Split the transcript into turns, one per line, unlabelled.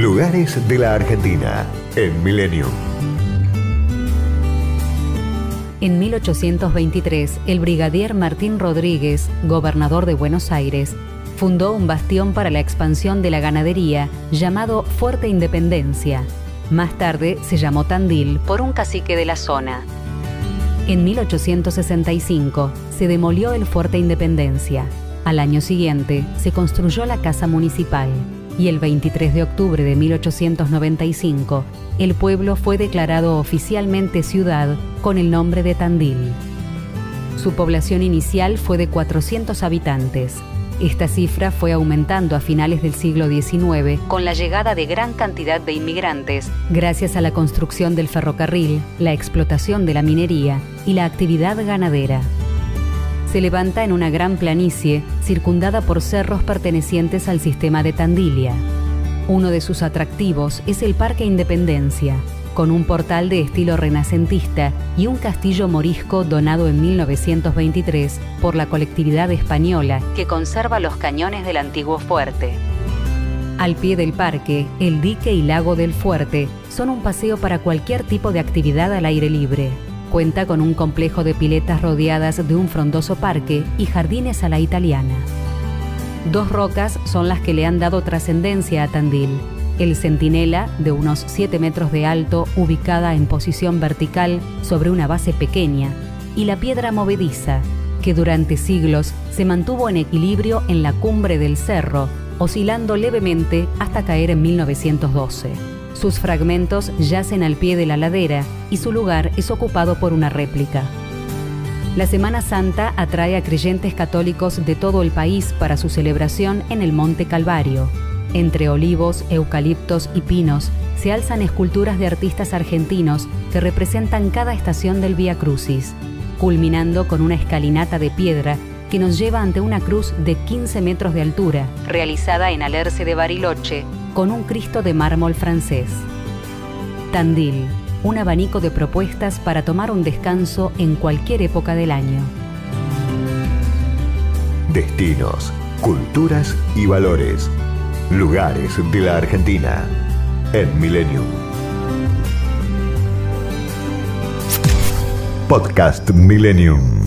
Lugares de la Argentina en Milenio.
En 1823, el brigadier Martín Rodríguez, gobernador de Buenos Aires, fundó un bastión para la expansión de la ganadería llamado Fuerte Independencia. Más tarde se llamó Tandil por un cacique de la zona. En 1865 se demolió el Fuerte Independencia. Al año siguiente se construyó la Casa Municipal y el 23 de octubre de 1895 el pueblo fue declarado oficialmente ciudad con el nombre de Tandil. Su población inicial fue de 400 habitantes. Esta cifra fue aumentando a finales del siglo XIX con la llegada de gran cantidad de inmigrantes gracias a la construcción del ferrocarril, la explotación de la minería y la actividad ganadera. Se levanta en una gran planicie circundada por cerros pertenecientes al sistema de Tandilia. Uno de sus atractivos es el Parque Independencia, con un portal de estilo renacentista y un castillo morisco donado en 1923 por la colectividad española que conserva los cañones del antiguo fuerte. Al pie del parque, el dique y lago del fuerte son un paseo para cualquier tipo de actividad al aire libre. Cuenta con un complejo de piletas rodeadas de un frondoso parque y jardines a la italiana. Dos rocas son las que le han dado trascendencia a Tandil. El centinela, de unos 7 metros de alto, ubicada en posición vertical sobre una base pequeña, y la piedra movediza, que durante siglos se mantuvo en equilibrio en la cumbre del cerro, oscilando levemente hasta caer en 1912. Sus fragmentos yacen al pie de la ladera y su lugar es ocupado por una réplica. La Semana Santa atrae a creyentes católicos de todo el país para su celebración en el Monte Calvario. Entre olivos, eucaliptos y pinos se alzan esculturas de artistas argentinos que representan cada estación del Vía Crucis, culminando con una escalinata de piedra que nos lleva ante una cruz de 15 metros de altura, realizada en Alerce de Bariloche, con un Cristo de mármol francés. Tandil, un abanico de propuestas para tomar un descanso en cualquier época del año.
Destinos, culturas y valores. Lugares de la Argentina en Millennium. Podcast Millennium.